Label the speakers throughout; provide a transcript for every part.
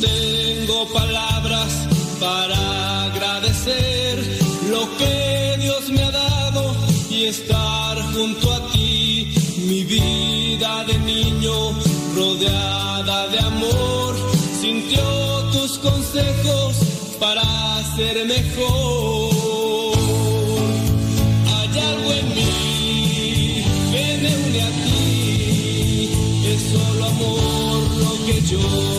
Speaker 1: tengo palabras para agradecer lo que Dios me ha dado y estar junto a ti. Mi vida de niño rodeada de amor sintió tus consejos para ser mejor. Hay algo en mí que me une a ti, es solo amor lo que yo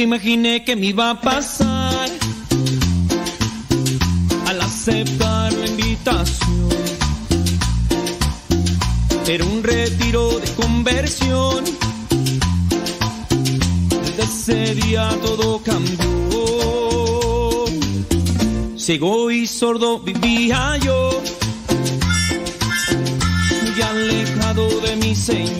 Speaker 2: nunca imaginé que me iba a pasar al aceptar la invitación. Era un retiro de conversión. Desde ese día todo cambió. Ciego y sordo vivía yo, muy alejado de mi Señor.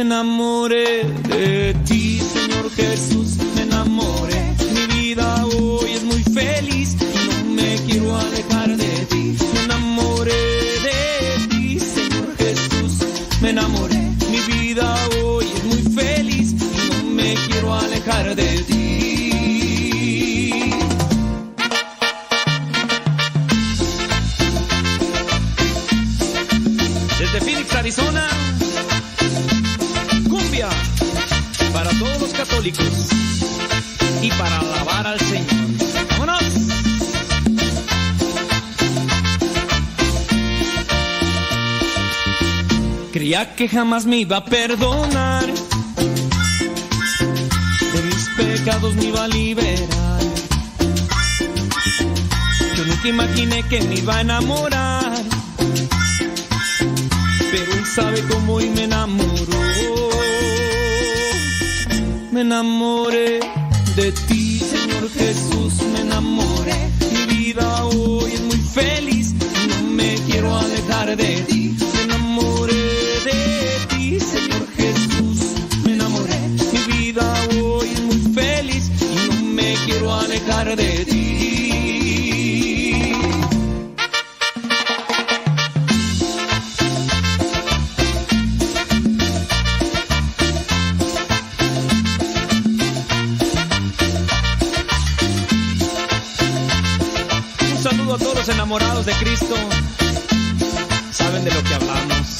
Speaker 2: me enamoré de ti, Señor Jesús, me enamoré. Creía que jamás me iba a perdonar, de mis pecados me iba a liberar. Yo nunca imaginé que me iba a enamorar, pero él sabe cómo y me enamoró. Me enamoré de ti, Señor Jesús, me enamoré. Mi vida hoy es muy feliz y no me quiero alejar de ti. Un saludo a todos los enamorados de Cristo. Saben de lo que hablamos.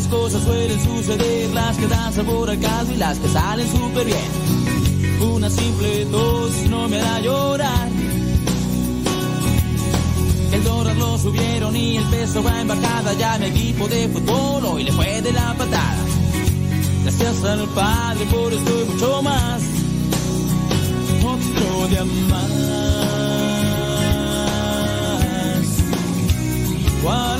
Speaker 3: Detalles, cosas suelen suceder, las que dan sabor al caldo y las que salen súper bien. Una simple tos no me hará llorar. El dólar lo subieron y el peso va embajada. Ya mi equipo de fútbol hoy le fue de la patada. Gracias al Padre por esto y mucho más. Otro día más. Cuál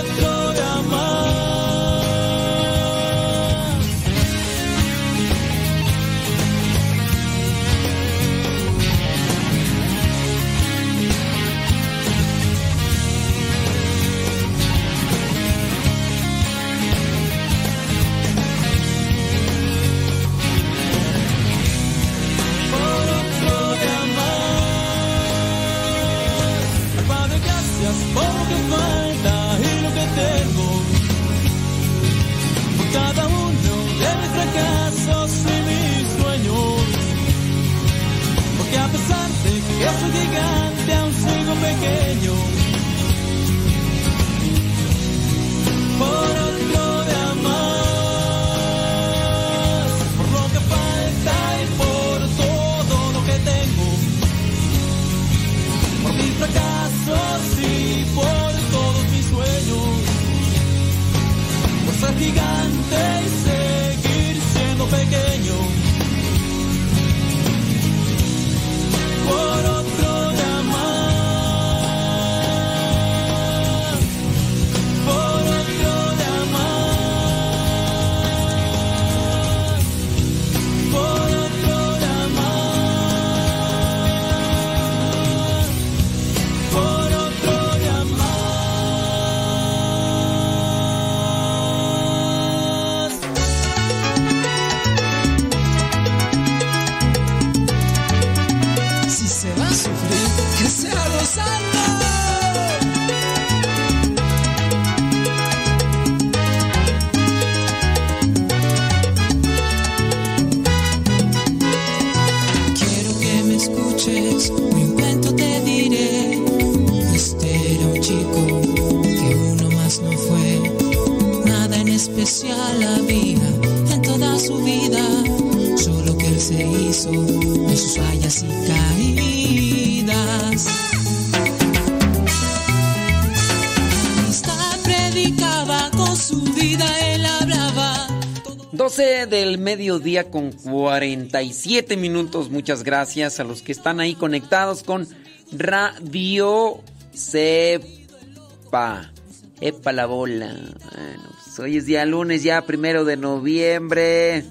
Speaker 4: 12 del mediodía con 47 minutos. Muchas gracias a los que están ahí conectados con Radio Cepa. Epa la bola. Bueno, pues hoy es día lunes, ya primero de noviembre.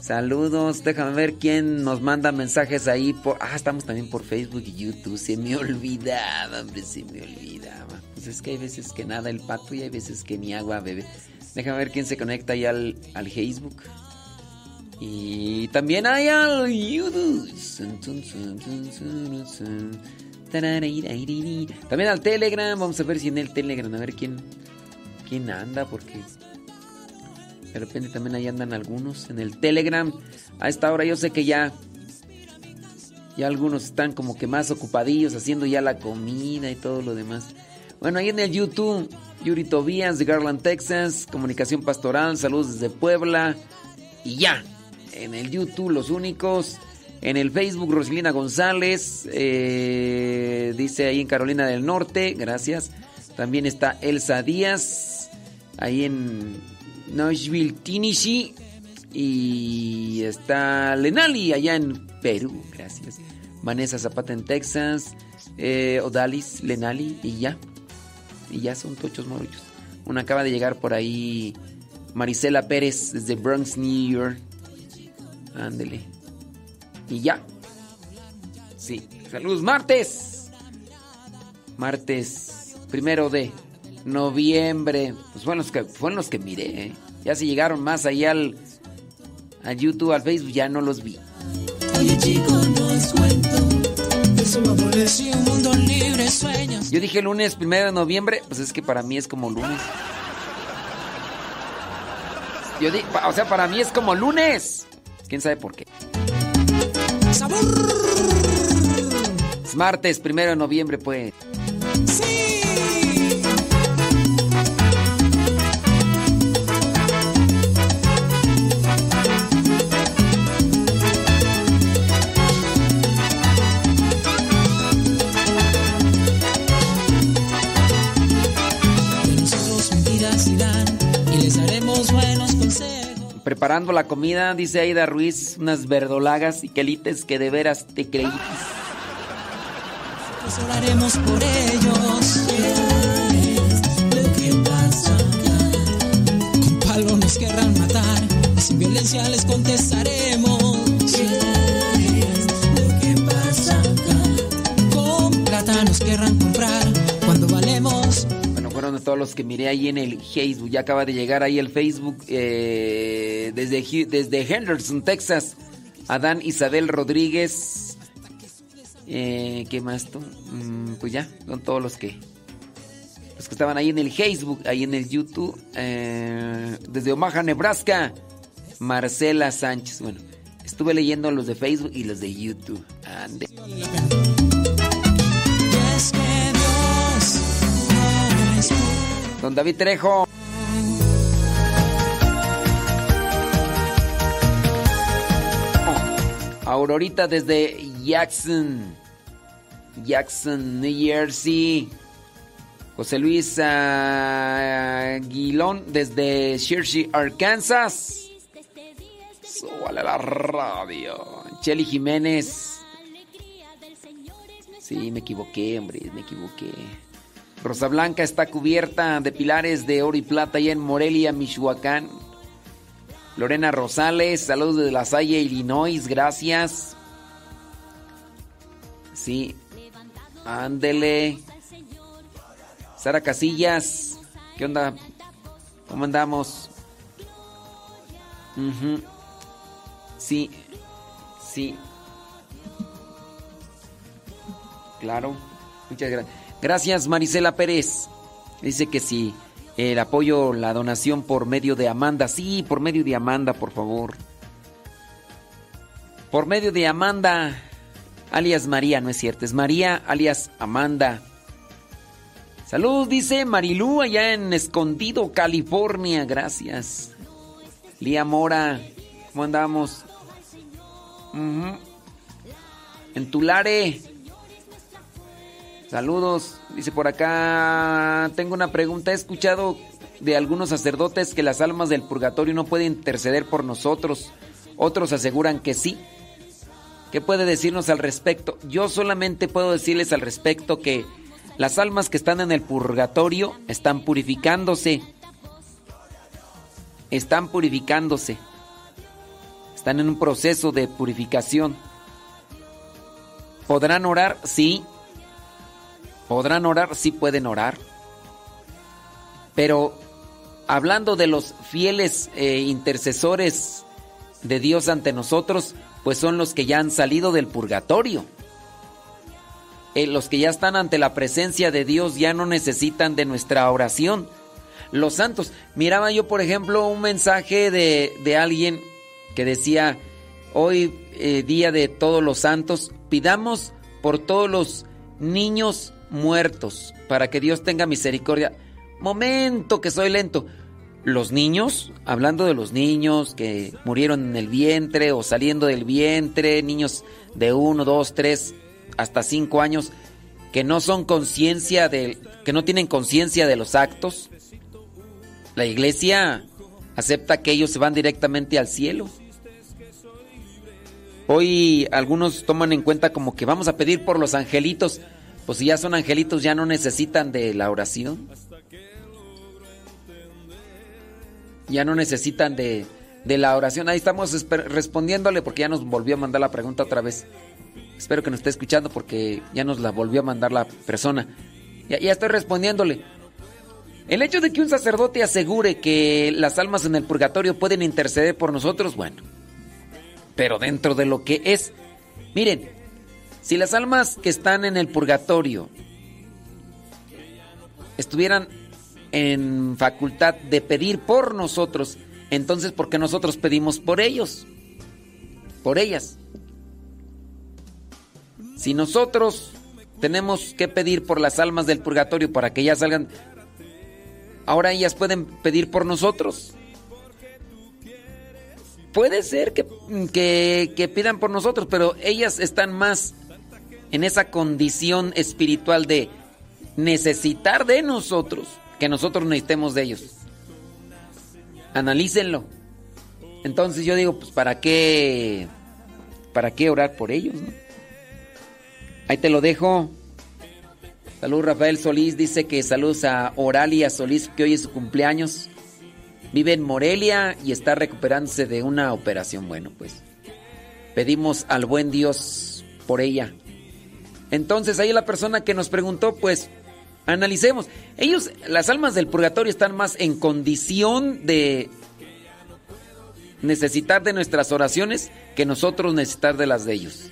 Speaker 4: Saludos, déjame ver quién nos manda mensajes ahí por... Ah, estamos también por Facebook y YouTube. Se me olvidaba, hombre, se me olvidaba. Pues es que hay veces que nada el pato y hay veces que ni agua bebe. Déjame ver quién se conecta ahí al, al Facebook. Y también hay al YouTube. También al Telegram. Vamos a ver si en el Telegram, a ver quién, quién anda, porque de repente también ahí andan algunos en el Telegram. A esta hora yo sé que ya ya algunos están como que más ocupadillos haciendo ya la comida y todo lo demás. Bueno, ahí en el YouTube, Yuri Tobías de Garland, Texas, Comunicación Pastoral, saludos desde Puebla. Y ya, en el YouTube los únicos. En el Facebook, Rosilina González, eh, dice ahí en Carolina del Norte, gracias. También está Elsa Díaz, ahí en Nashville, Tennessee. Y está Lenali allá en Perú, gracias. Vanessa Zapata en Texas, eh, Odalis, Lenali y ya. Y ya son tochos morullos. Una acaba de llegar por ahí Marisela Pérez desde Bronx, New York. Ándele. Y ya. Sí. Saludos, martes. Martes primero de noviembre. Pues fueron que, fueron los que miré. ¿eh? Ya si llegaron más allá al, a YouTube, al Facebook, ya no los vi.
Speaker 5: Oye chico, no es cuento. Es un amor un mundo sueños.
Speaker 4: Yo dije lunes primero de noviembre, pues es que para mí es como lunes. Yo di, o sea, para mí es como lunes. ¿Quién sabe por qué?
Speaker 5: Sabor.
Speaker 4: Es martes primero de noviembre, pues.
Speaker 5: Sí.
Speaker 4: Preparando la comida, dice Aida Ruiz, unas verdolagas y quelites que de veras te creí.
Speaker 5: Pues oraremos por ellos. ¿Qué es lo que pasa acá? Con palo nos querrán matar sin violencia les contestaremos.
Speaker 4: Todos los que miré ahí en el Facebook. Ya acaba de llegar ahí el Facebook eh, desde, desde Henderson, Texas. Adán Isabel Rodríguez. Eh, ¿Qué más tú? Mm, pues ya, son todos los que los que estaban ahí en el Facebook, ahí en el YouTube. Eh, desde Omaha, Nebraska. Marcela Sánchez. Bueno, estuve leyendo los de Facebook y los de YouTube. Ande. Don David Trejo. Aurorita desde Jackson. Jackson, New Jersey. José Luis Aguilón desde Churchill, Arkansas. Súbale la radio. Cheli Jiménez. Sí, me equivoqué, hombre, me equivoqué. Rosa Blanca está cubierta de pilares de oro y plata allá en Morelia, Michoacán. Lorena Rosales, saludos de La Salle, Illinois, gracias. Sí, ándele. Sara Casillas, ¿qué onda? ¿Cómo andamos? Ujú. Sí, sí. Claro, muchas gracias. Gracias Marisela Pérez. Dice que sí, el apoyo, la donación por medio de Amanda. Sí, por medio de Amanda, por favor. Por medio de Amanda, alias María, no es cierto, es María, alias Amanda. Salud, dice Marilú, allá en Escondido, California. Gracias. Lía Mora, ¿cómo andamos? En Tulare. Saludos. Dice por acá, tengo una pregunta. He escuchado de algunos sacerdotes que las almas del purgatorio no pueden interceder por nosotros. Otros aseguran que sí. ¿Qué puede decirnos al respecto? Yo solamente puedo decirles al respecto que las almas que están en el purgatorio están purificándose. Están purificándose. Están en un proceso de purificación. ¿Podrán orar? Sí. ¿Podrán orar? Sí pueden orar. Pero hablando de los fieles eh, intercesores de Dios ante nosotros, pues son los que ya han salido del purgatorio. Eh, los que ya están ante la presencia de Dios ya no necesitan de nuestra oración. Los santos. Miraba yo, por ejemplo, un mensaje de, de alguien que decía, hoy eh, día de todos los santos, pidamos por todos los niños muertos, para que Dios tenga misericordia. Momento que soy lento. Los niños, hablando de los niños que murieron en el vientre o saliendo del vientre, niños de uno, dos, tres, hasta cinco años, que no son conciencia de, que no tienen conciencia de los actos. La iglesia acepta que ellos se van directamente al cielo. Hoy algunos toman en cuenta como que vamos a pedir por los angelitos. Pues si ya son angelitos ya no necesitan de la oración. ya no necesitan de, la oración. Ahí estamos respondiéndole porque ya nos volvió a mandar la pregunta otra vez. Espero que nos esté escuchando porque ya nos la volvió a mandar la persona. Ya, ya estoy respondiéndole. El hecho de que un sacerdote asegure que las almas en el purgatorio pueden interceder por nosotros, bueno. Pero dentro de lo que es... Miren, si las almas que están en el purgatorio estuvieran en facultad de pedir por nosotros, entonces ¿por qué nosotros pedimos por ellos? Por ellas. Si nosotros tenemos que pedir por las almas del purgatorio para que ellas salgan, ahora ellas pueden pedir por nosotros. Puede ser que, que, que, pidan por nosotros, pero ellas están más en esa condición espiritual de necesitar de nosotros que nosotros necesitemos de ellos. Analícenlo. Entonces yo digo, pues ¿para qué? ¿Para qué orar por ellos? Ahí te lo dejo. Salud Rafael Solís, dice que saludos a Oralia Solís, que hoy es su cumpleaños. Vive en Morelia y está recuperándose de una operación. Bueno, pues pedimos al buen Dios por ella. Entonces ahí la persona que nos preguntó, pues Analicemos. Ellos, las almas del purgatorio están más en condición de necesitar de nuestras oraciones que nosotros necesitar de las de ellos.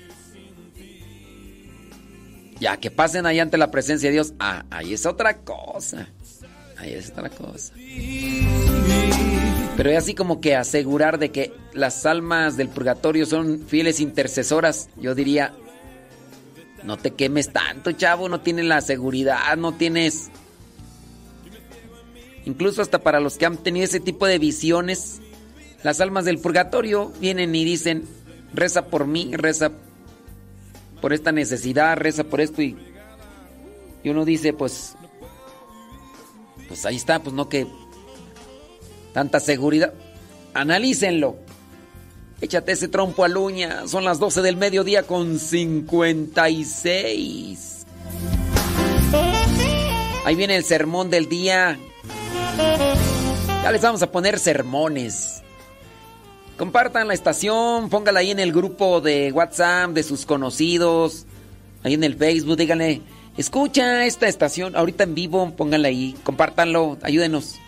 Speaker 4: Ya que pasen ahí ante la presencia de Dios, ah, ahí es otra cosa. Ahí es otra cosa. Pero es así como que asegurar de que las almas del purgatorio son fieles intercesoras, yo diría, no te quemes tanto, chavo, no tienes la seguridad, no tienes... Incluso hasta para los que han tenido ese tipo de visiones, las almas del purgatorio vienen y dicen, reza por mí, reza por esta necesidad, reza por esto y, uno dice, pues, pues ahí está, pues no que tanta seguridad. Analícenlo. Échate ese trompo a luña. Son las 12 del mediodía con 56. Ahí viene el sermón del día. Ya les vamos a poner sermones. Compartan la estación, póngala ahí en el grupo de WhatsApp de sus conocidos, ahí en el Facebook, díganle, escucha esta estación, ahorita en vivo, pónganla ahí, compártanlo, ayúdenos.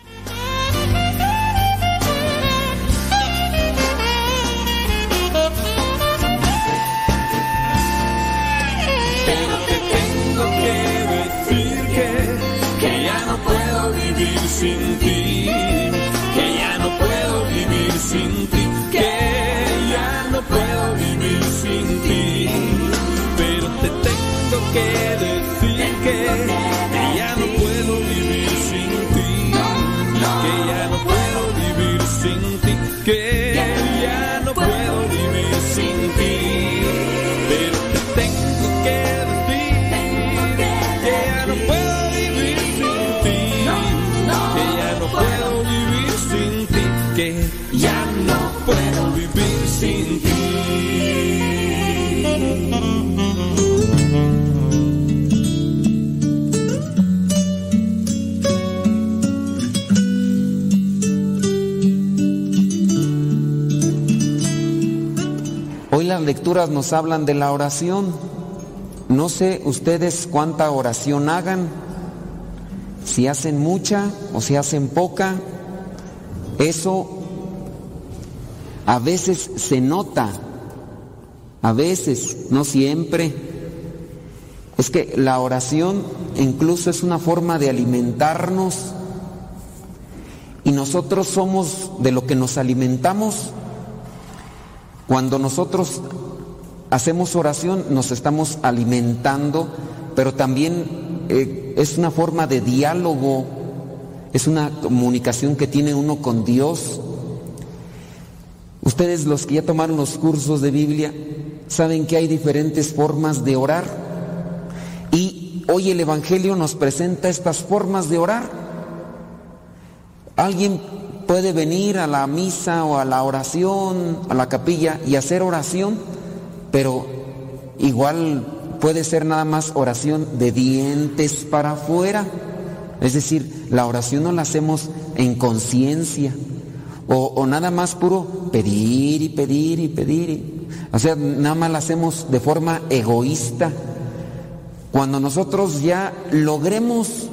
Speaker 2: Sin ti, que ya no puedo vivir sin ti,
Speaker 4: las lecturas nos hablan de la oración. No sé ustedes cuánta oración hagan, si hacen mucha o si hacen poca. Eso a veces se nota, a veces, no siempre. Es que la oración incluso es una forma de alimentarnos y nosotros somos de lo que nos alimentamos. Cuando nosotros hacemos oración nos estamos alimentando, pero también eh, es una forma de diálogo, es una comunicación que tiene uno con Dios. Ustedes los que ya tomaron los cursos de Biblia saben que hay diferentes formas de orar. Y hoy el Evangelio nos presenta estas formas de orar. Alguien puede venir a la misa o a la oración, a la capilla y hacer oración, pero igual puede ser nada más oración de dientes para afuera. Es decir, la oración no la hacemos en conciencia. O, nada más puro pedir y pedir y pedir. o sea, nada más la hacemos de forma egoísta. Cuando nosotros ya logremos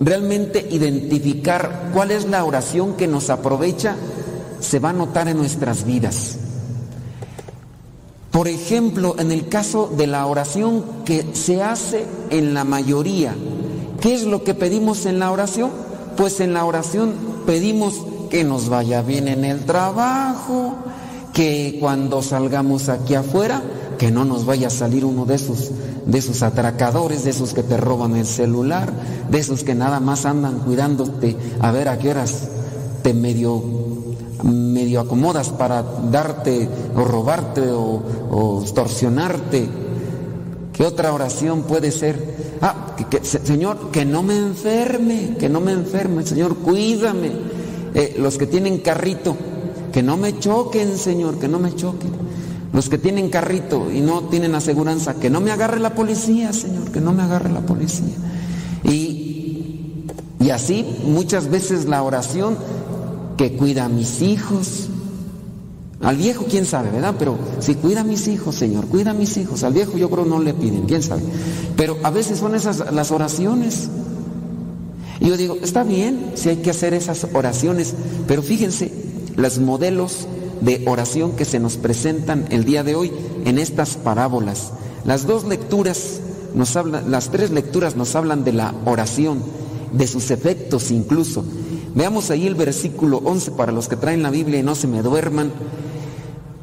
Speaker 4: realmente identificar cuál es la oración que nos aprovecha, se va a notar en nuestras vidas. Por ejemplo, en el caso de la oración que se hace en la mayoría, ¿qué es lo que pedimos en la oración? Pues en la oración pedimos que nos vaya bien en el trabajo, que cuando salgamos aquí afuera, que no nos vaya a salir uno de esos, de esos atracadores, de esos que te roban el celular, de esos que nada más andan cuidándote a ver a qué horas te medio, medio acomodas para darte o robarte o, o extorsionarte. ¿Qué otra oración puede ser? Ah, que, Señor, que no me enferme, que no me enferme, Señor, cuídame eh, los que tienen carrito, que no me choquen, Señor, que no me choquen. Los que tienen carrito y no tienen aseguranza, que no me agarre la policía, Señor, que no me agarre la policía. Y, y así muchas veces la oración que cuida a mis hijos. Al viejo, quién sabe, ¿verdad? Pero si cuida a mis hijos, Señor, cuida a mis hijos. Al viejo yo creo no le piden, quién sabe. Pero a veces son esas las oraciones. Y yo digo, está bien si hay que hacer esas oraciones, pero fíjense, los modelos de oración que se nos presentan el día de hoy en estas parábolas. Las dos lecturas nos hablan, las tres lecturas nos hablan de la oración, de sus efectos incluso. Veamos ahí el versículo 11 para los que traen la Biblia y no se me duerman.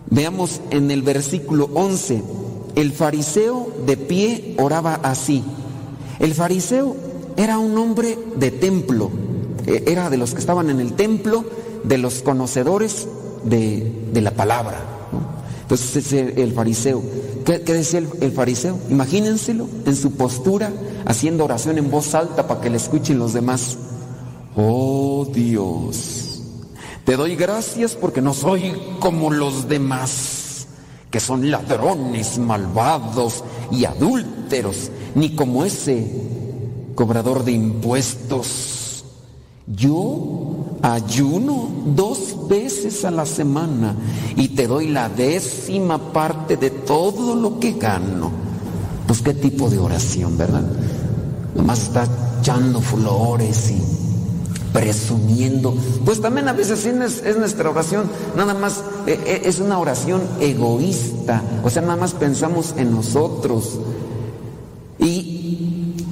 Speaker 4: Veamos en el versículo 11, el fariseo de pie oraba así. El fariseo era un hombre de templo, e, era de los que estaban en el templo, de los conocedores de, la palabra. Entonces es el fariseo. ¿Qué, decía el, fariseo? Imagínenselo en su postura, haciendo oración en voz alta para que le escuchen los demás. Oh Dios, te doy gracias porque no soy como los demás, que son ladrones, malvados y adúlteros, ni como ese cobrador de impuestos. Yo ayuno dos veces a la semana y te doy la décima parte de todo lo que gano. Pues qué tipo de oración, ¿verdad? Nomás está echando flores y presumiendo. Pues también a veces es, es nuestra oración, nada más eh, eh, es una oración egoísta, o sea, nada más pensamos en nosotros.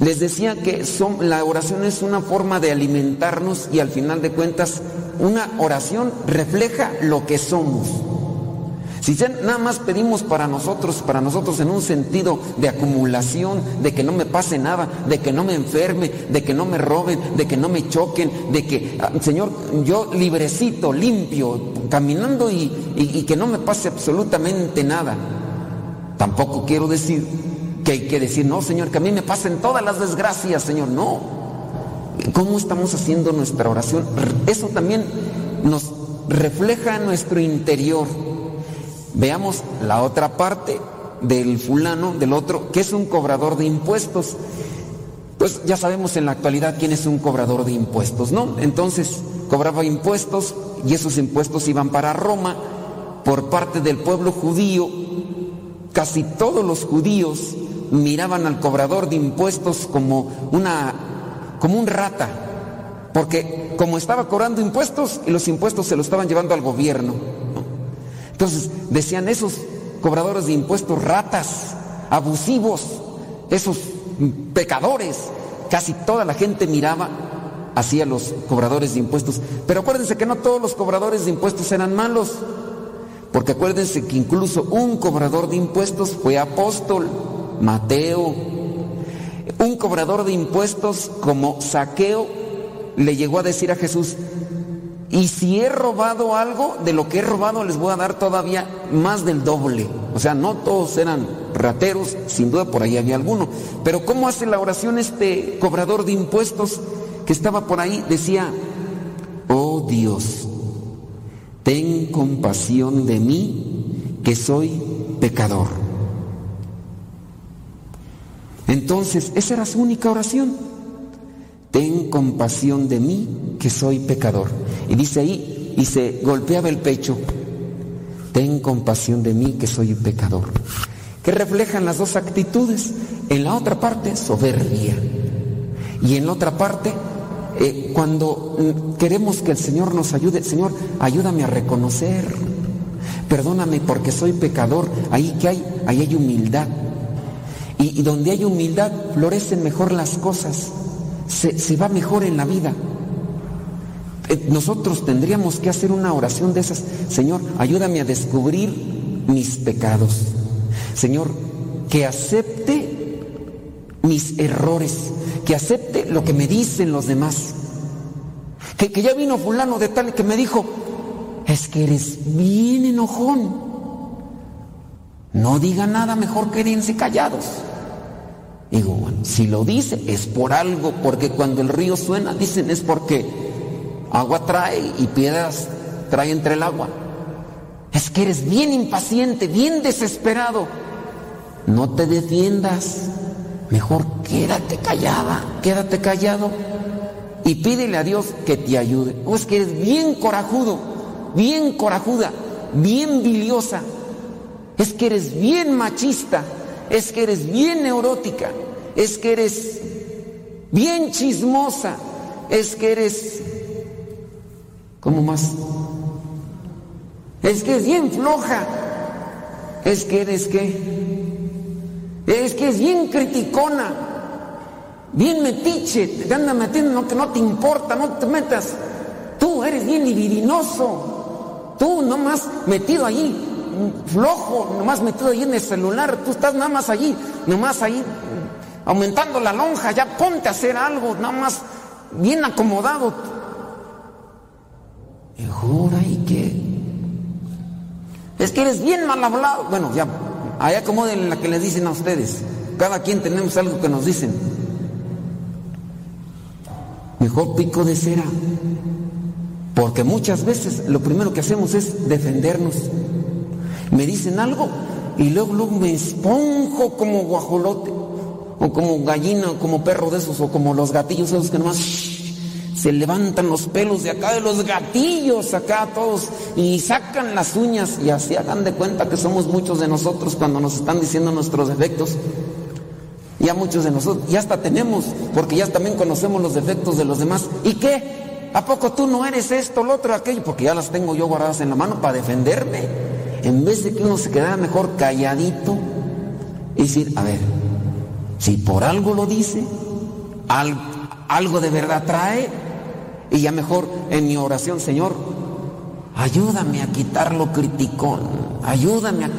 Speaker 4: Les decía que son, la oración es una forma de alimentarnos y al final de cuentas una oración refleja lo que somos. Si nada más pedimos para nosotros, para nosotros en un sentido de acumulación, de que no me pase nada, de que no me enferme, de que no me roben, de que no me choquen, de que, ah, Señor, yo librecito, limpio, caminando y que no me pase absolutamente nada. Tampoco quiero decir que hay que decir, no, Señor, que a mí me pasen todas las desgracias, Señor. No. ¿Cómo estamos haciendo nuestra oración? Eso también nos refleja nuestro interior. Veamos la otra parte del fulano, del otro, que es un cobrador de impuestos. Pues ya sabemos en la actualidad quién es un cobrador de impuestos, ¿no? Entonces cobraba impuestos y esos impuestos iban para Roma por parte del pueblo judío casi todos los judíos miraban al cobrador de impuestos como una como un rata, porque como estaba cobrando impuestos y los impuestos se los estaban llevando al gobierno. Entonces decían esos cobradores de impuestos ratas, abusivos, esos pecadores. Casi toda la gente miraba hacia los cobradores de impuestos. Pero acuérdense que no todos los cobradores de impuestos eran malos. Porque acuérdense que incluso un cobrador de impuestos fue apóstol, Mateo. Un cobrador de impuestos como Saqueo le llegó a decir a Jesús, y si he robado algo, de lo que he robado les voy a dar todavía más del doble. O sea, no todos eran rateros, sin duda por ahí había alguno. Pero ¿cómo hace la oración este cobrador de impuestos que estaba por ahí? Decía, oh Dios, ten compasión de mí, que soy pecador. Entonces, esa era su única oración. Ten compasión de mí, que soy pecador. Y dice ahí, y se golpeaba el pecho, ten compasión de mí, que soy pecador. Que reflejan las dos actitudes. En la otra parte, soberbia. Y en la otra parte, eh, cuando mm, queremos que el Señor nos ayude, Señor, ayúdame a reconocer, perdóname porque soy pecador, ahí que hay, ahí hay humildad. Y, donde hay humildad florecen mejor las cosas, se, va mejor en la vida. Eh, nosotros tendríamos que hacer una oración de esas, Señor, ayúdame a descubrir mis pecados. Señor, que acepte mis errores, que acepte lo que me dicen los demás. Que, ya vino fulano de tal que me dijo, es que eres bien enojón. No diga nada, mejor quédense callados. Digo, bueno, si lo dice es por algo, porque cuando el río suena, dicen es porque agua trae y piedras trae entre el agua. Es que eres bien impaciente, bien desesperado. No te defiendas. Mejor quédate callada, quédate callado y pídele a Dios que te ayude. O es que eres bien corajudo, bien corajuda, bien biliosa. Es que eres bien machista, es que eres bien neurótica, es que eres bien chismosa, es que eres... ¿Cómo más? Es que es bien floja, es que eres qué? Es que es bien criticona, bien metiche, te anda metiendo lo que no te importa, no te metas. Tú eres bien libidinoso, tú nomás metido allí, flojo, nomás metido allí en el celular, tú estás nada más allí, nomás ahí aumentando la lonja, ya ponte a hacer algo, nada más bien acomodado. Mejor hay que... Es que eres bien mal hablado. Bueno, ya Ahí acomoden la que les dicen a ustedes. Cada quien tenemos algo que nos dicen. Mejor pico de cera. Porque muchas veces lo primero que hacemos es defendernos. Me dicen algo y luego, luego me esponjo como guajolote. O como gallina, o como perro de esos, o como los gatillos esos que nomás se levantan los pelos de acá de los gatillos acá todos y sacan las uñas y así hagan de cuenta que somos muchos de nosotros cuando nos están diciendo nuestros defectos. Ya muchos de nosotros, ya hasta tenemos, porque ya también conocemos los defectos de los demás. ¿Y qué? ¿A poco tú no eres esto, lo otro, aquello? Porque ya las tengo yo guardadas en la mano para defenderme. En vez de que uno se quedara mejor calladito y decir, a ver, si por algo lo dice, algo de verdad trae, y ya mejor en mi oración, Señor, ayúdame a quitar lo criticón, ayúdame a,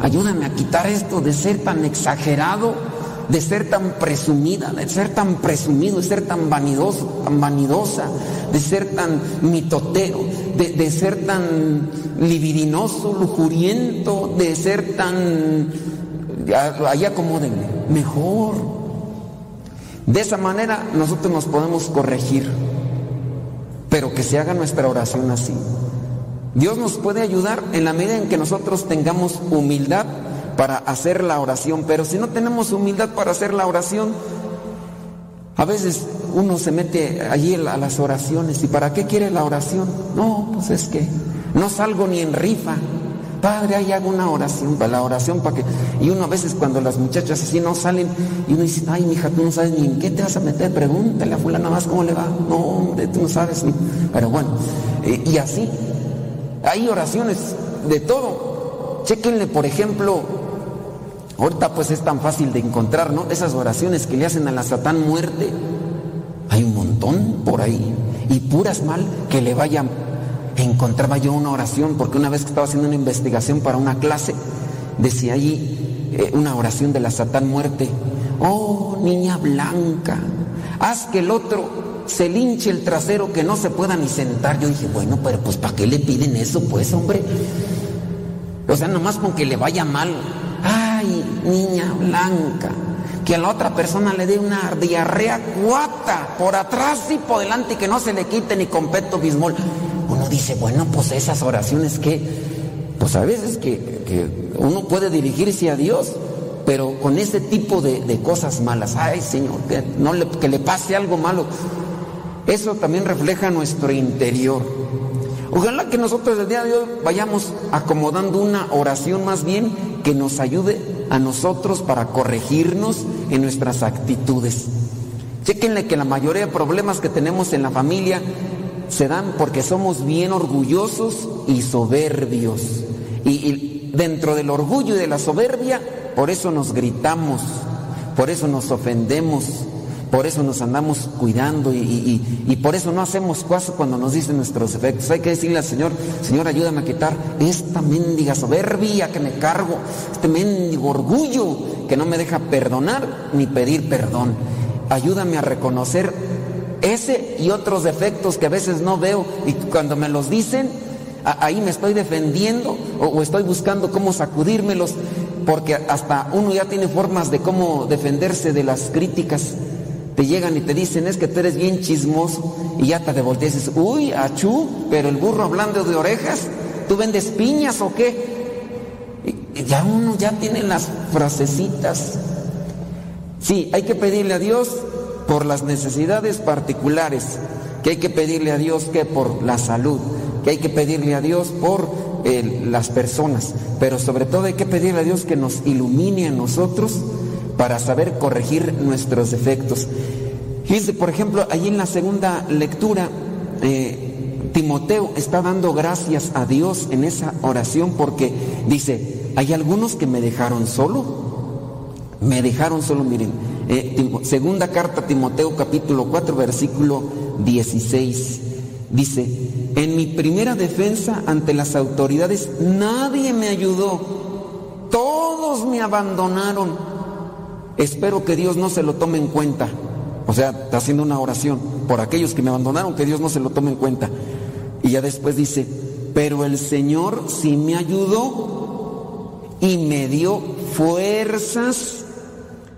Speaker 4: ayúdame a quitar esto de ser tan exagerado, de ser tan presumida, de ser tan presumido, de ser tan vanidoso, tan vanidosa, de ser tan mitotero, de, ser tan libidinoso, lujuriento, de ser tan... Ahí acomódenme, mejor de esa manera nosotros nos podemos corregir, pero que se haga nuestra oración así. Dios nos puede ayudar en la medida en que nosotros tengamos humildad para hacer la oración, pero si no tenemos humildad para hacer la oración, a veces uno se mete allí a las oraciones y ¿para qué quiere la oración? No, pues es que no salgo ni en rifa, Padre, ahí hago una oración, para la oración para que... Y uno a veces cuando las muchachas así no salen, y uno dice, ay, mija, tú no sabes ni en qué te vas a meter, pregúntale a fulana más cómo le va. No, hombre, tú no sabes ni... Pero bueno, y así, hay oraciones de todo. Chequenle, por ejemplo, ahorita pues es tan fácil de encontrar, ¿no? Esas oraciones que le hacen a la Satán muerte. Hay un montón por ahí. Y puras mal que le vayan encontraba yo una oración, porque una vez que estaba haciendo una investigación para una clase, decía allí eh, una oración de la Satán muerte. Oh, niña blanca, haz que el otro se linche el trasero que no se pueda ni sentar. Yo dije, bueno, pero pues ¿para qué le piden eso, pues, hombre? O sea, nomás con que le vaya mal. Niña blanca, que a la otra persona le dé una diarrea cuata por atrás y por delante y que no se le quite ni con peto bismol. Uno dice, bueno, pues esas oraciones que, pues a veces que, uno puede dirigirse a Dios, pero con ese tipo de, cosas malas, ay Señor, que, no le, que le pase algo malo, eso también refleja nuestro interior. Ojalá que nosotros el día de hoy vayamos acomodando una oración más bien que nos ayude a nosotros para corregirnos en nuestras actitudes. Chequenle que la mayoría de problemas que tenemos en la familia se dan porque somos bien orgullosos y soberbios. Y, dentro del orgullo y de la soberbia, por eso nos gritamos, por eso nos ofendemos, por eso nos andamos cuidando y, por eso no hacemos caso cuando nos dicen nuestros defectos. Hay que decirle al Señor, Señor, ayúdame a quitar esta mendiga soberbia que me cargo, este mendigo orgullo que no me deja perdonar ni pedir perdón. Ayúdame a reconocer ese y otros defectos que a veces no veo y cuando me los dicen, ahí me estoy defendiendo o, estoy buscando cómo sacudírmelos, porque hasta uno ya tiene formas de cómo defenderse de las críticas. Te llegan y te dicen, es que tú eres bien chismoso, y ya te dices, uy, achú, pero el burro hablando de orejas, ¿tú vendes piñas o qué? Ya uno ya tiene las frasecitas. Sí, hay que pedirle a Dios por las necesidades particulares, que hay que pedirle a Dios que por la salud, que hay que pedirle a Dios por eh, las personas, pero sobre todo hay que pedirle a Dios que nos ilumine a nosotros para saber corregir nuestros defectos. Fíjense, por ejemplo, allí en la segunda lectura, eh, Timoteo está dando gracias a Dios en esa oración porque dice, hay algunos que me dejaron solo, me dejaron solo, miren, eh, segunda carta Timoteo capítulo 4 versículo 16. Dice, en mi primera defensa ante las autoridades nadie me ayudó, todos me abandonaron. Espero que Dios no se lo tome en cuenta. O sea, está haciendo una oración por aquellos que me abandonaron, que Dios no se lo tome en cuenta. Y ya después dice, pero el Señor sí me ayudó y me dio fuerzas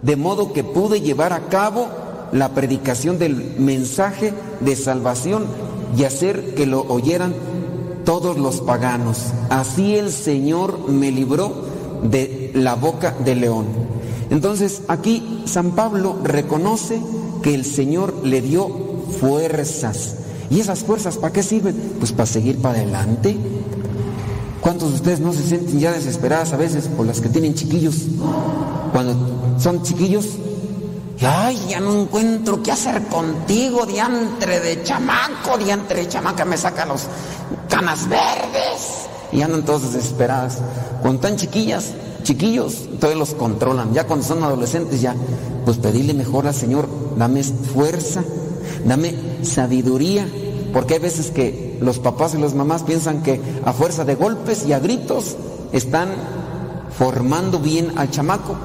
Speaker 4: de modo que pude llevar a cabo la predicación del mensaje de salvación y hacer que lo oyeran todos los paganos. Así el Señor me libró de la boca del león. Entonces aquí San Pablo reconoce que el Señor le dio fuerzas. ¿Y esas fuerzas para qué sirven? Pues para seguir para adelante. ¿Cuántos de ustedes no se sienten ya desesperadas a veces por las que tienen chiquillos? Cuando son chiquillos, ay, ya no encuentro qué hacer contigo, diantre de chamaco, diantre de chamaca, me saca los canas verdes. Y andan todos desesperadas. Cuando están chiquillas, chiquillos, todos los controlan. Ya cuando son adolescentes, ya, pues pedirle mejor al Señor, dame fuerza, dame sabiduría, porque hay veces que los papás y las mamás piensan que a fuerza de golpes y a gritos están formando bien al chamaco.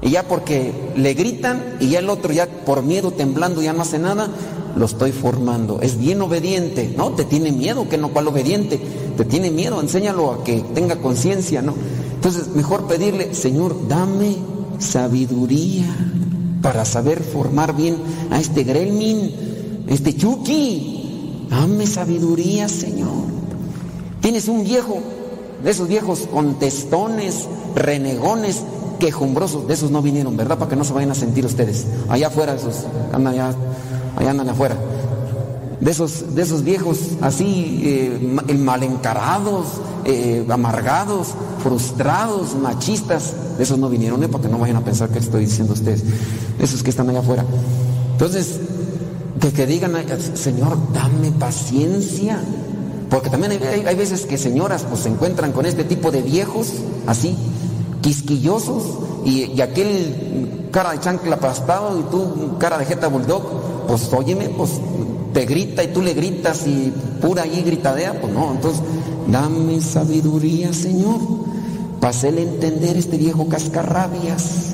Speaker 4: Y ya porque le gritan y ya el otro ya por miedo temblando ya no hace nada, lo estoy formando. Es bien obediente, ¿no? Te tiene miedo, que no cual obediente. Te tiene miedo, enséñalo a que tenga conciencia, ¿no? Entonces, mejor pedirle, Señor, dame sabiduría para saber formar bien a este Grelmin, este Chucky. Dame sabiduría, Señor. Tienes un viejo, de esos viejos contestones, renegones, quejumbrosos, de esos no vinieron, ¿verdad? Para que no se vayan a sentir ustedes. Allá afuera, esos, andan allá, allá andan afuera. De esos, de esos viejos así eh, mal encarados, eh, amargados, frustrados, machistas. De esos no vinieron, ¿eh? porque no vayan a pensar que estoy diciendo a ustedes. Esos que están allá afuera. Entonces, que, que digan, Señor, dame paciencia. Porque también hay, hay, veces que señoras pues se encuentran con este tipo de viejos, así, quisquillosos, y, y aquel cara de chancla aplastado y tú cara de jeta bulldog, pues óyeme, pues te grita y tú le gritas y pura ahí gritadea, pues no, entonces dame sabiduría, Señor, para hacerle entender este viejo cascarrabias.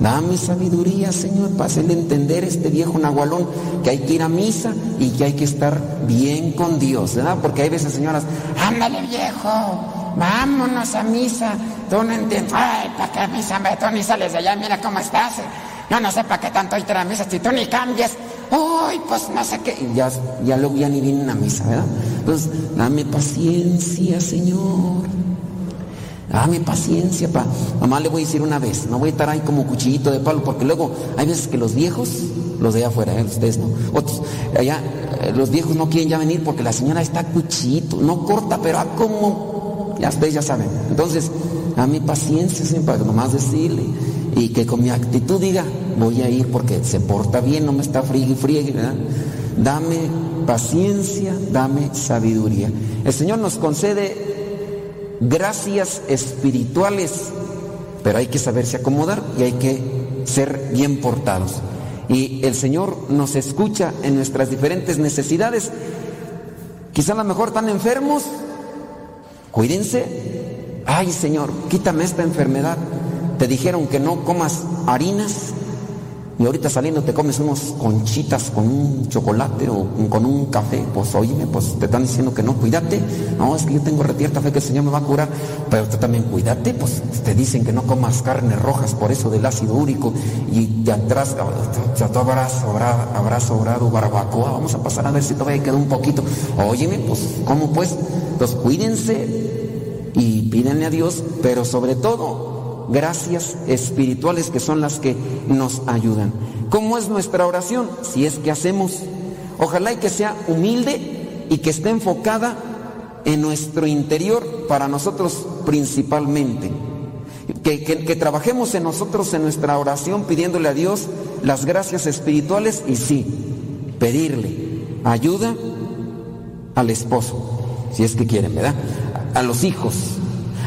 Speaker 4: Dame sabiduría, Señor, para hacerle entender este viejo nahualón que hay que ir a misa y que hay que estar bien con Dios, ¿verdad? Porque hay veces, señoras, ándale viejo, vámonos a misa. Tú no entiendes, ay, ¿para qué misa? Tú ni sales de allá, mira cómo estás. Yo no sé para qué tanto ir a misa si tú ni cambias. Uy, pues no sé qué. Ya, ya luego ya ni vienen a misa, ¿verdad? Entonces, dame paciencia, Señor. Dame paciencia, pa. Mamá le voy a decir una vez, no voy a estar ahí como cuchillito de palo, porque luego hay veces que los viejos, los de afuera, ¿eh? ustedes no, otros, allá, eh, los viejos no quieren ya venir porque la señora está cuchillito, no corta, pero a como, ya ustedes ya saben. Entonces, dame paciencia, Señor, para nomás decirle y que con mi actitud diga, voy a ir porque se porta bien, no me está friegue y friegue, ¿verdad? Dame paciencia, dame sabiduría. El Señor nos concede gracias espirituales, pero hay que saberse acomodar y hay que ser bien portados. Y el Señor nos escucha en nuestras diferentes necesidades. Quizá a lo mejor están enfermos, cuídense. Ay Señor, quítame esta enfermedad. Te dijeron que no comas harinas, y ahorita saliendo te comes unos conchitas con un chocolate o con un café, pues oíme, pues te están diciendo que no, cuídate. No, es que yo tengo retierta fe que el Señor me va a curar, pero tú también cuídate, pues te dicen que no comas carnes rojas por eso del ácido úrico y de atrás, ya tú habrás, habrá, sobrado barbacoa, vamos a pasar a ver si todavía queda un poquito. Óyeme, pues, ¿cómo pues? Pues cuídense y pídenle a Dios, pero sobre todo gracias espirituales que son las que nos ayudan. ¿Cómo es nuestra oración? Si es que hacemos, ojalá y que sea humilde y que esté enfocada en nuestro interior para nosotros principalmente. Que, que, trabajemos en nosotros en nuestra oración pidiéndole a Dios las gracias espirituales y sí, pedirle ayuda al esposo, si es que quieren, ¿verdad? A los hijos,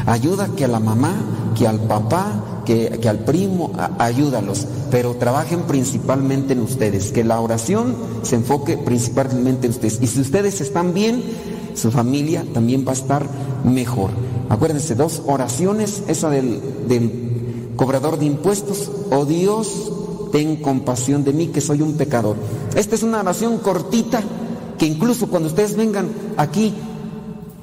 Speaker 4: ayuda que a la mamá que al papá, que, al primo, ayúdalos, pero trabajen principalmente en ustedes, que la oración se enfoque principalmente en ustedes. Y si ustedes están bien, su familia también va a estar mejor. Acuérdense, dos oraciones, esa del, del cobrador de impuestos, oh Dios, ten compasión de mí que soy un pecador. Esta es una oración cortita que incluso cuando ustedes vengan aquí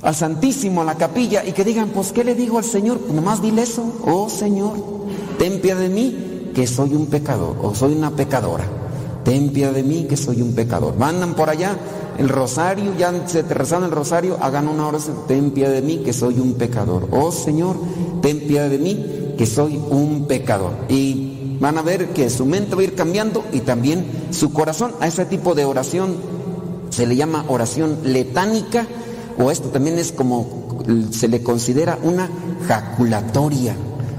Speaker 4: al Santísimo, a la capilla, y que digan, pues, ¿qué le digo al Señor? Pues nomás dile eso, oh Señor, ten piedad de mí, que soy un pecador, o soy una pecadora. Ten piedad de mí, que soy un pecador. Mandan por allá el rosario, ya se te rezan el rosario, hagan una oración, ten piedad de mí, que soy un pecador. Oh Señor, ten piedad de mí, que soy un pecador. Y van a ver que su mente va a ir cambiando y también su corazón. A ese tipo de oración se le llama oración letánica o esto también es como se le considera una jaculatoria.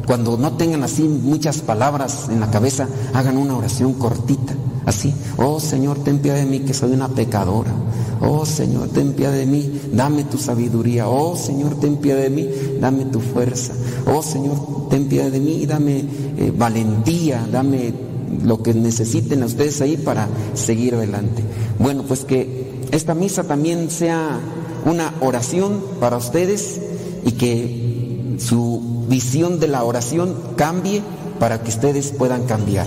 Speaker 4: Cuando no tengan así muchas palabras en la cabeza, hagan una oración cortita, así. Oh Señor, ten piedad de mí que soy una pecadora. Oh Señor, ten piedad de mí, dame tu sabiduría. Oh Señor, ten piedad de mí, dame tu fuerza. Oh Señor, ten piedad de mí, dame eh, valentía, dame lo que necesiten a ustedes ahí para seguir adelante. Bueno, pues que esta misa también sea una oración para ustedes y que su visión de la oración cambie para que ustedes puedan cambiar.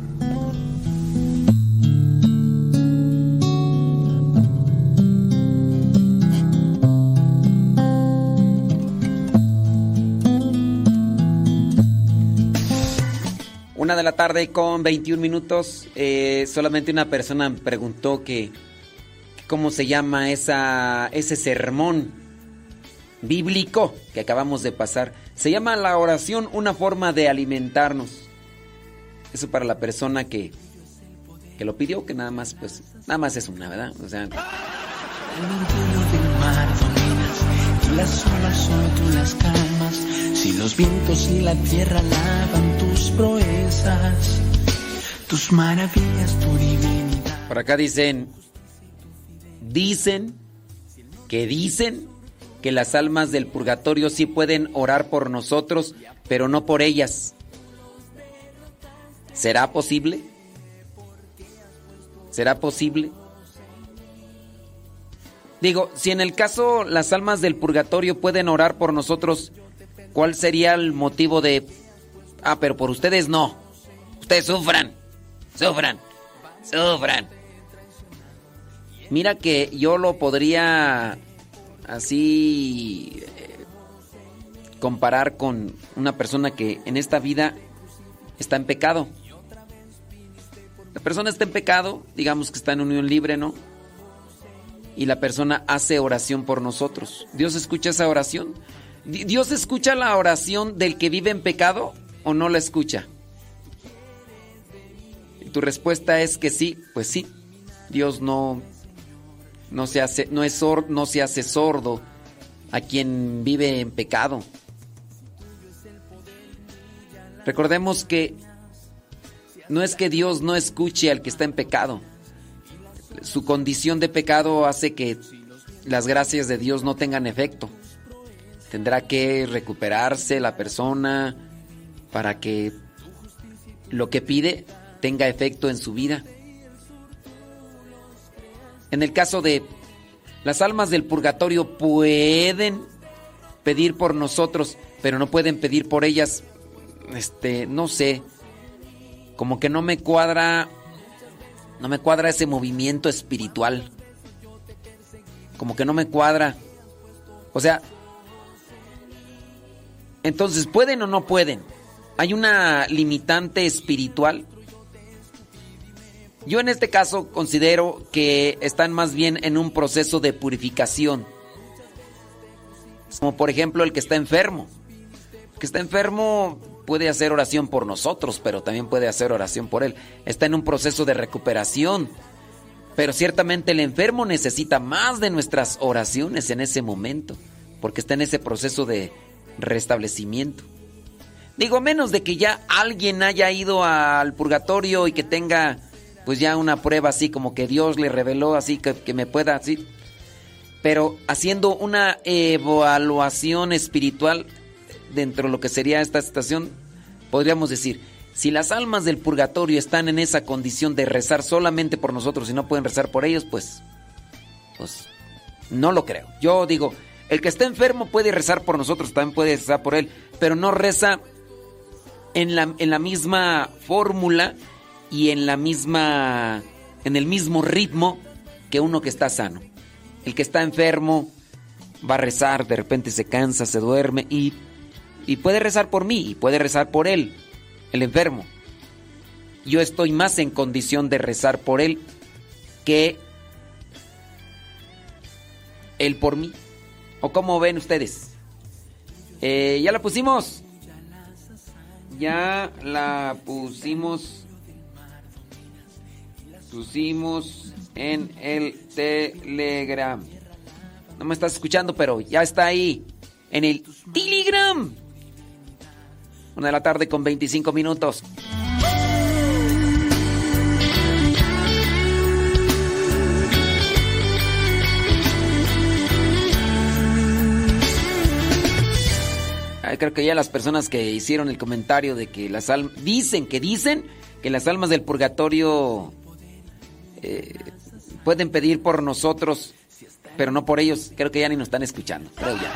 Speaker 4: De la tarde con 21 minutos. Eh, solamente una persona preguntó que, cómo se llama esa, ese sermón bíblico que acabamos de pasar. Se llama la oración una forma de alimentarnos. Eso para la persona que, que lo pidió, que nada más, pues, nada más es una, ¿verdad?
Speaker 5: Si los vientos y la tierra lavan tus proezas, tus maravillas, tu divinidad.
Speaker 4: Por acá dicen, dicen, que dicen que las almas del purgatorio sí pueden orar por nosotros, pero no por ellas. ¿Será posible? ¿Será posible? Digo, si en el caso las almas del purgatorio pueden orar por nosotros, ¿cuál sería el motivo de... Ah, pero por ustedes no. Ustedes sufran, sufran, sufran. Mira que yo lo podría así eh, comparar con una persona que en esta vida está en pecado. La persona está en pecado, digamos que está en unión libre, ¿no? Y la persona hace oración por nosotros. ¿Dios escucha esa oración? ¿Dios escucha la oración del que vive en pecado o no la escucha? Y tu respuesta es que sí, pues sí. Dios no, no, se hace, no, es no se hace sordo a quien vive en pecado. Recordemos que no es que Dios no escuche al que está en pecado. Su condición de pecado hace que las gracias de Dios no tengan efecto. Tendrá que recuperarse la persona para que lo que pide tenga efecto en su vida. En el caso de las almas del purgatorio pueden pedir por nosotros, pero no pueden pedir por ellas, este, no sé, como que no me cuadra, no me cuadra ese movimiento espiritual, como que no me cuadra, o sea, entonces, ¿pueden o no pueden? ¿Hay una limitante espiritual? Yo en este caso considero que están más bien en un proceso de purificación. Como por ejemplo el que está enfermo. El que está enfermo puede hacer oración por nosotros, pero también puede hacer oración por él. Está en un proceso de recuperación. Pero ciertamente el enfermo necesita más de nuestras oraciones en ese momento, porque está en ese proceso de restablecimiento. Digo, menos de que ya alguien haya ido al purgatorio y que tenga pues ya una prueba así como que Dios le reveló así que, me pueda así. Pero haciendo una evaluación espiritual dentro de lo que sería esta situación, podríamos decir, si las almas del purgatorio están en esa condición de rezar solamente por nosotros y no pueden rezar por ellos, pues, pues no lo creo. Yo digo, el que está enfermo puede rezar por nosotros, también puede rezar por él, pero no reza en la, en la misma fórmula y en la misma en el mismo ritmo que uno que está sano. El que está enfermo va a rezar, de repente se cansa, se duerme y, y puede rezar por mí y puede rezar por él, el enfermo. Yo estoy más en condición de rezar por él que él por mí. ¿O cómo ven ustedes? Eh, ya la pusimos. Ya la pusimos. Pusimos en el Telegram. No me estás escuchando, pero ya está ahí. En el Telegram. Una de la tarde con 25 minutos. Creo que ya las personas que hicieron el comentario de que las almas dicen que dicen que las almas del purgatorio eh, pueden pedir por nosotros, pero no por ellos. Creo que ya ni nos están escuchando. Creo ya.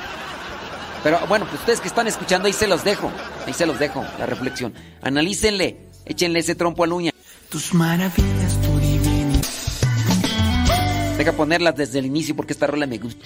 Speaker 4: Pero bueno, pues ustedes que están escuchando ahí se los dejo, ahí se los dejo la reflexión. Analícenle, échenle ese trompo a la uña.
Speaker 5: Tus maravillas, tu divinidad.
Speaker 4: Deja ponerlas desde el inicio porque esta rola me gusta.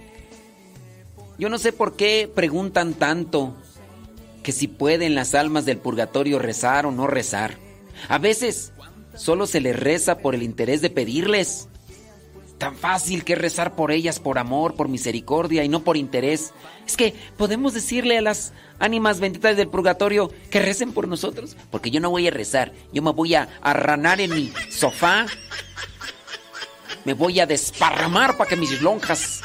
Speaker 4: yo no sé por qué preguntan tanto que si pueden las almas del purgatorio rezar o no rezar. A veces solo se les reza por el interés de pedirles. Tan fácil que rezar por ellas por amor, por misericordia y no por interés. Es que podemos decirle a las ánimas benditas del purgatorio que recen por nosotros. Porque yo no voy a rezar, yo me voy a arranar en mi sofá. Me voy a desparramar para que mis lonjas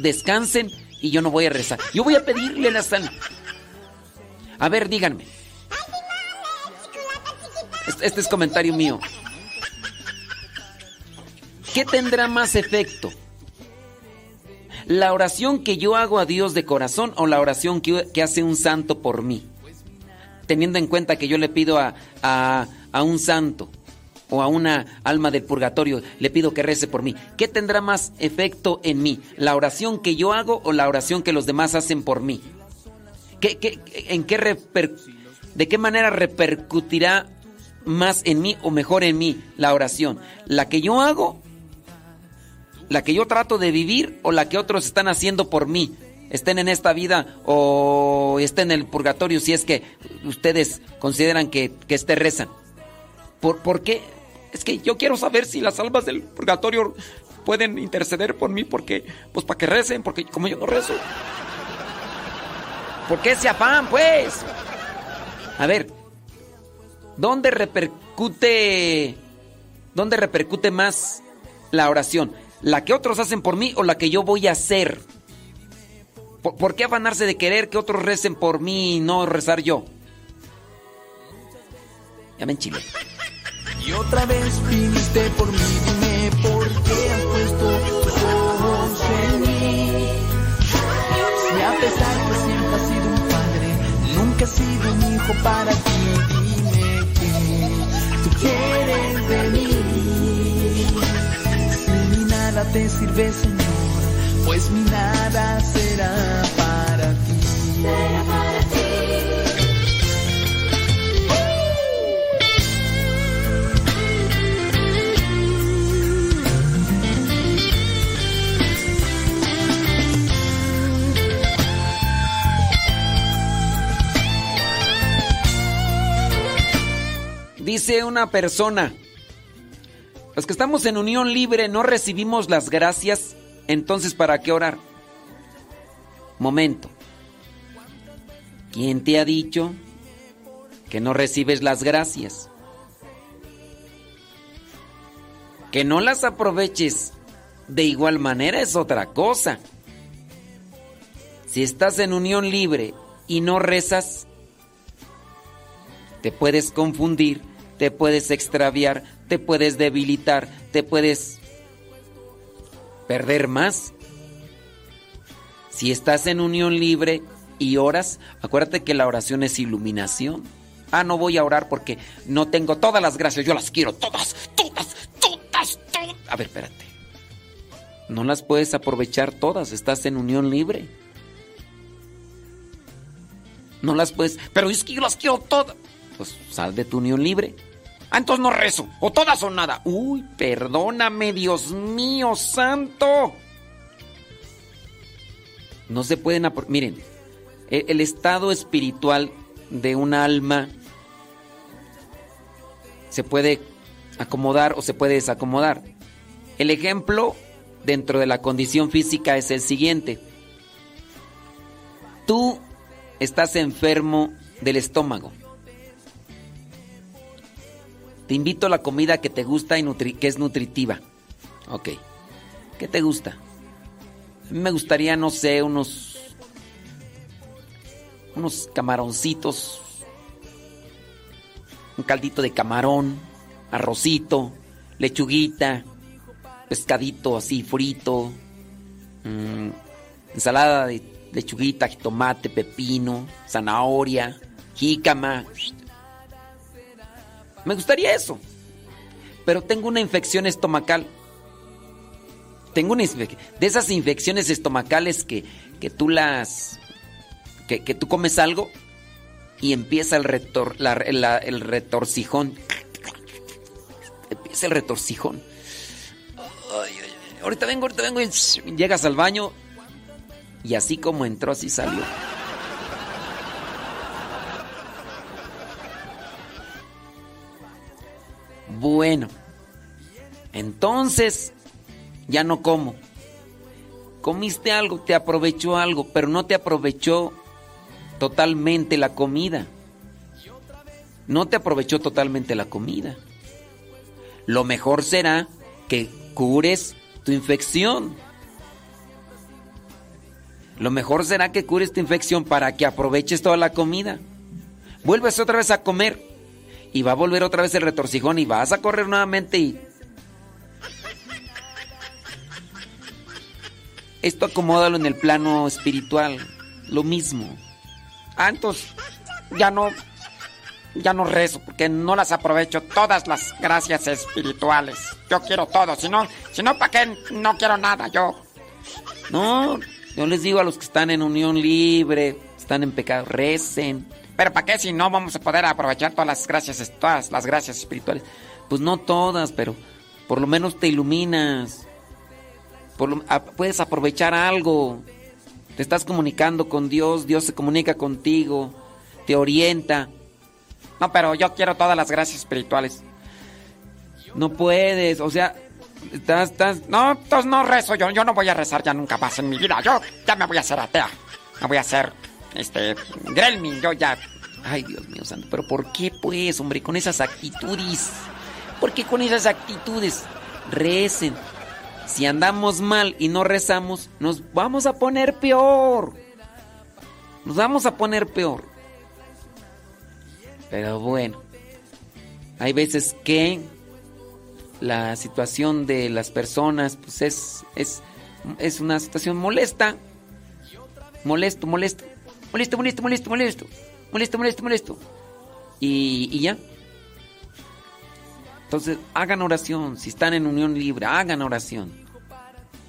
Speaker 4: descansen y yo no voy a rezar. Yo voy a pedirle la sal. A ver, díganme. Este, este es comentario mío. ¿Qué tendrá más efecto? ¿La oración que yo hago a Dios de corazón o la oración que, que hace un santo por mí? Teniendo en cuenta que yo le pido a, a, a un santo o a una alma del purgatorio, le pido que rece por mí. ¿Qué tendrá más efecto en mí? ¿La oración que yo hago o la oración que los demás hacen por mí? ¿Qué, qué, en qué ¿De qué manera repercutirá más en mí o mejor en mí la oración? ¿La que yo hago? ¿La que yo trato de vivir o la que otros están haciendo por mí? Estén en esta vida o estén en el purgatorio si es que ustedes consideran que, que rezan. ¿Por, ¿Por qué? Es que yo quiero saber si las almas del purgatorio pueden interceder por mí porque, pues para que recen, porque como yo no rezo. ¿Por qué ese afán, pues? A ver, ¿dónde repercute, dónde repercute más la oración? ¿La que otros hacen por mí o la que yo voy a hacer? ¿Por, qué afanarse de querer que otros recen por mí y no rezar yo? Ya me enchilé.
Speaker 5: Y otra vez viniste por mí, dime por qué has puesto tus ojos en mí. Si a pesar que siempre has sido un padre, nunca has sido un hijo para ti, dime que tú quieres de mí. Si mi nada te sirve, Señor, pues mi nada. Será para ti.
Speaker 4: Dice una persona, los que estamos en unión libre no recibimos las gracias, entonces ¿para qué orar? Momento. ¿Quién te ha dicho que no recibes las gracias? Que no las aproveches de igual manera es otra cosa. Si estás en unión libre y no rezas, te puedes confundir te puedes extraviar, te puedes debilitar, te puedes perder más. Si estás en unión libre y oras, acuérdate que la oración es iluminación. Ah, no voy a orar porque no tengo todas las gracias, yo las quiero todas, todas, todas, todas. A ver, espérate. No las puedes aprovechar todas, estás en unión libre. No las puedes, pero es que yo las quiero todas. Pues sal de tu unión libre. Ah, entonces no rezo. O todas o nada. Uy, perdóname, Dios mío, santo. No se pueden... Miren, e-, el estado espiritual de un alma se puede acomodar o se puede desacomodar. El ejemplo dentro de la condición física es el siguiente. Tú estás enfermo del estómago. Te invito a la comida que te gusta y que es nutritiva. Ok. ¿Qué te gusta? Me gustaría, no sé, unos. unos camaroncitos. Un caldito de camarón, arrocito, lechuguita, pescadito así frito, mmm, ensalada de lechuguita, tomate, pepino, zanahoria, jícama. Me gustaría eso. Pero tengo una infección estomacal. Tengo una de esas infecciones estomacales que, que tú las. Que, que, tú comes algo y empieza el, retor, el retorcijón. Empieza el retorcijón. Ay, ay, ay. Ahorita vengo, ahorita vengo y llegas al baño y así como entró, así salió. Bueno, entonces ya no como. Comiste algo, te aprovechó algo, pero no te aprovechó totalmente la comida. No te aprovechó totalmente la comida. Lo mejor será que cures tu infección. Lo mejor será que cures tu infección para que aproveches toda la comida. Vuelves otra vez a comer y va a volver otra vez el retorcijón y vas a correr nuevamente y... Esto acomódalo en el plano espiritual, lo mismo. Ah, entonces ya no, ya no rezo porque no las aprovecho todas las gracias espirituales. Yo quiero todo, si no, si no, ¿para qué no quiero nada yo? No, yo les digo a los que están en unión libre, están en pecado, recen, Pero ¿para qué si no vamos a poder aprovechar todas las gracias, todas las gracias espirituales? Pues no todas, pero por lo menos te iluminas. puedes aprovechar algo. Te estás comunicando con Dios, Dios se comunica contigo, te orienta. No, pero yo quiero todas las gracias espirituales. No puedes, o sea, no, entonces no rezo yo, yo no voy a rezar ya nunca más en mi vida. Yo ya me voy a hacer atea. Me voy a hacer este, Grelmin, yo ya. Ay, Dios mío santo, pero ¿por qué pues, hombre, con esas actitudes? ¿Por qué con esas actitudes? Recen. Si andamos mal y no rezamos, nos vamos a poner peor. Nos vamos a poner peor. Pero bueno, hay veces que la situación de las personas pues es, es, es una situación molesta. Molesto, molesto molesto, molesto, molesto, molesto, molesto, molesto, molesto. Y, y ya. Entonces, hagan oración. Si están en unión libre, hagan oración.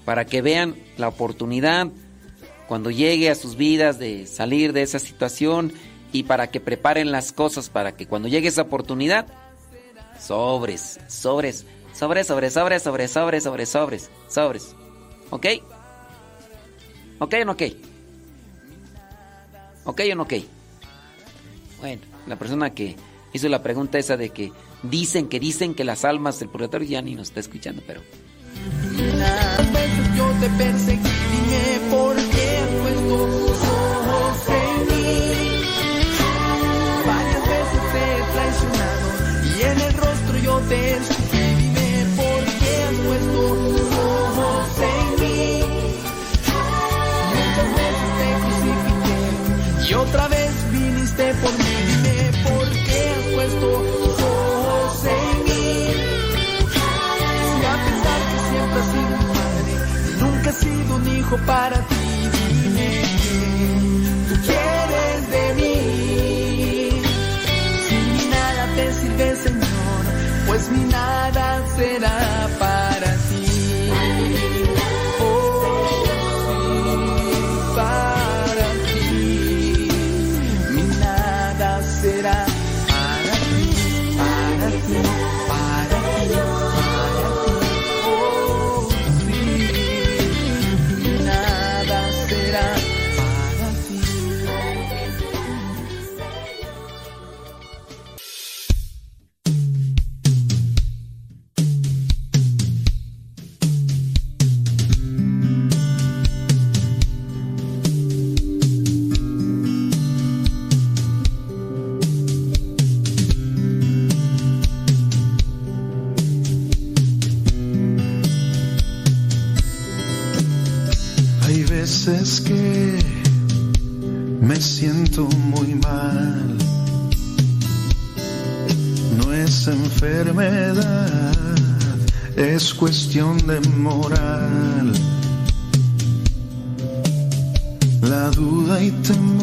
Speaker 4: Para que vean la oportunidad cuando llegue a sus vidas de salir de esa situación y para que preparen las cosas para que cuando llegue esa oportunidad, sobres, sobres, sobres, sobres, sobres, sobres, sobres, sobres, sobres, sobres. ¿Ok? ¿Ok no ok? ¿Ok o no ok? Bueno, la persona que hizo la pregunta esa de que dicen que dicen que las almas del purgatorio ya ni nos está escuchando, pero...
Speaker 5: yo te perseguí, dime por qué has puesto tus ojos en mí. Varias veces te he traicionado y en el rostro yo te escupí, dime por qué has puesto y otra vez viniste por mí, dime por qué has puesto tus ojos en mí. Y a pesar que siempre has sido un padre, nunca he sido un hijo para ti. Dime qué tú quieres de mí. Si mi nada te sirve, Señor, pues mi nada será para
Speaker 6: cuestión de moral. La duda y temor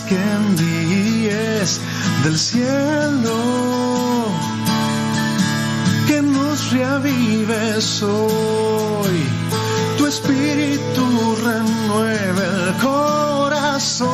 Speaker 6: que
Speaker 7: envíes del cielo, que nos reavives hoy, tu espíritu renueve el corazón.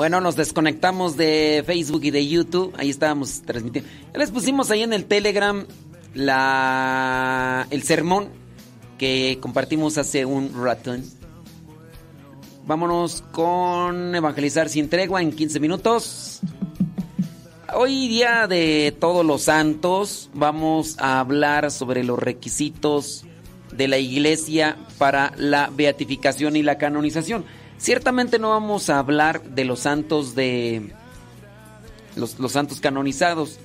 Speaker 4: Bueno, nos desconectamos de Facebook y de YouTube. Ahí estábamos transmitiendo. Ya les pusimos ahí en el Telegram la el sermón que compartimos hace un ratón. Vámonos con evangelizar sin tregua en 15 minutos. Hoy día de todos los santos vamos a hablar sobre los requisitos de la iglesia para la beatificación y la canonización. Ciertamente no vamos a hablar de los santos de los, santos canonizados.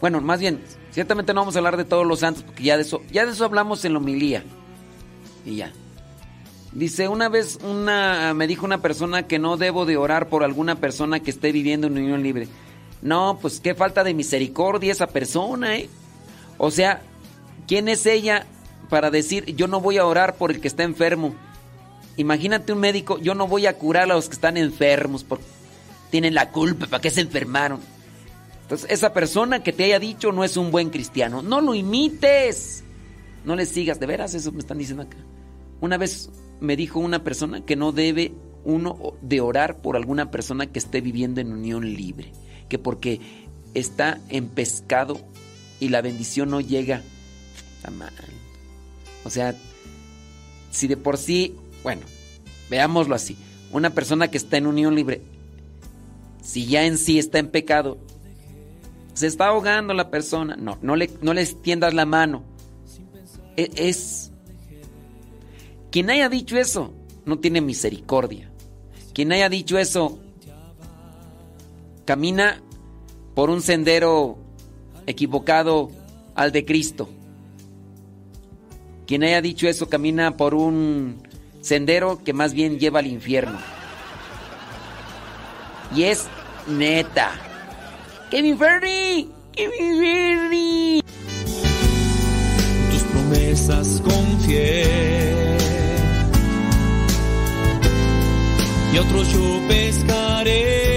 Speaker 4: Bueno, más bien, ciertamente no vamos a hablar de todos los santos porque ya de eso ya de eso hablamos en la homilía. Y ya. Dice, una vez una me dijo una persona que no debo de orar por alguna persona que esté viviendo en unión libre. No, pues qué falta de misericordia esa persona, ¿eh? O sea, ¿quién es ella para decir yo no voy a orar por el que está enfermo? Imagínate un médico, yo no voy a curar a los que están enfermos porque tienen la culpa, ¿para qué se enfermaron? Entonces, esa persona que te haya dicho no es un buen cristiano. No lo imites. No le sigas. De veras, eso me están diciendo acá. Una vez me dijo una persona que no debe uno de orar por alguna persona que esté viviendo en unión libre. Que porque está en pescado y la bendición no llega. Está mal. O sea, si de por sí, bueno, veámoslo así. Una persona que está en unión libre, si ya en sí está en pecado, se está ahogando la persona. No, no le, no le extiendas la mano. E- Es. Quien haya dicho eso, no tiene misericordia. Quien haya dicho eso, camina por un sendero equivocado al de Cristo. Quien haya dicho eso, camina por un sendero que más bien lleva al infierno. Y es neta. Kevin Ferry, Kevin Ferry.
Speaker 3: tus promesas confié. Y otros yo pescaré.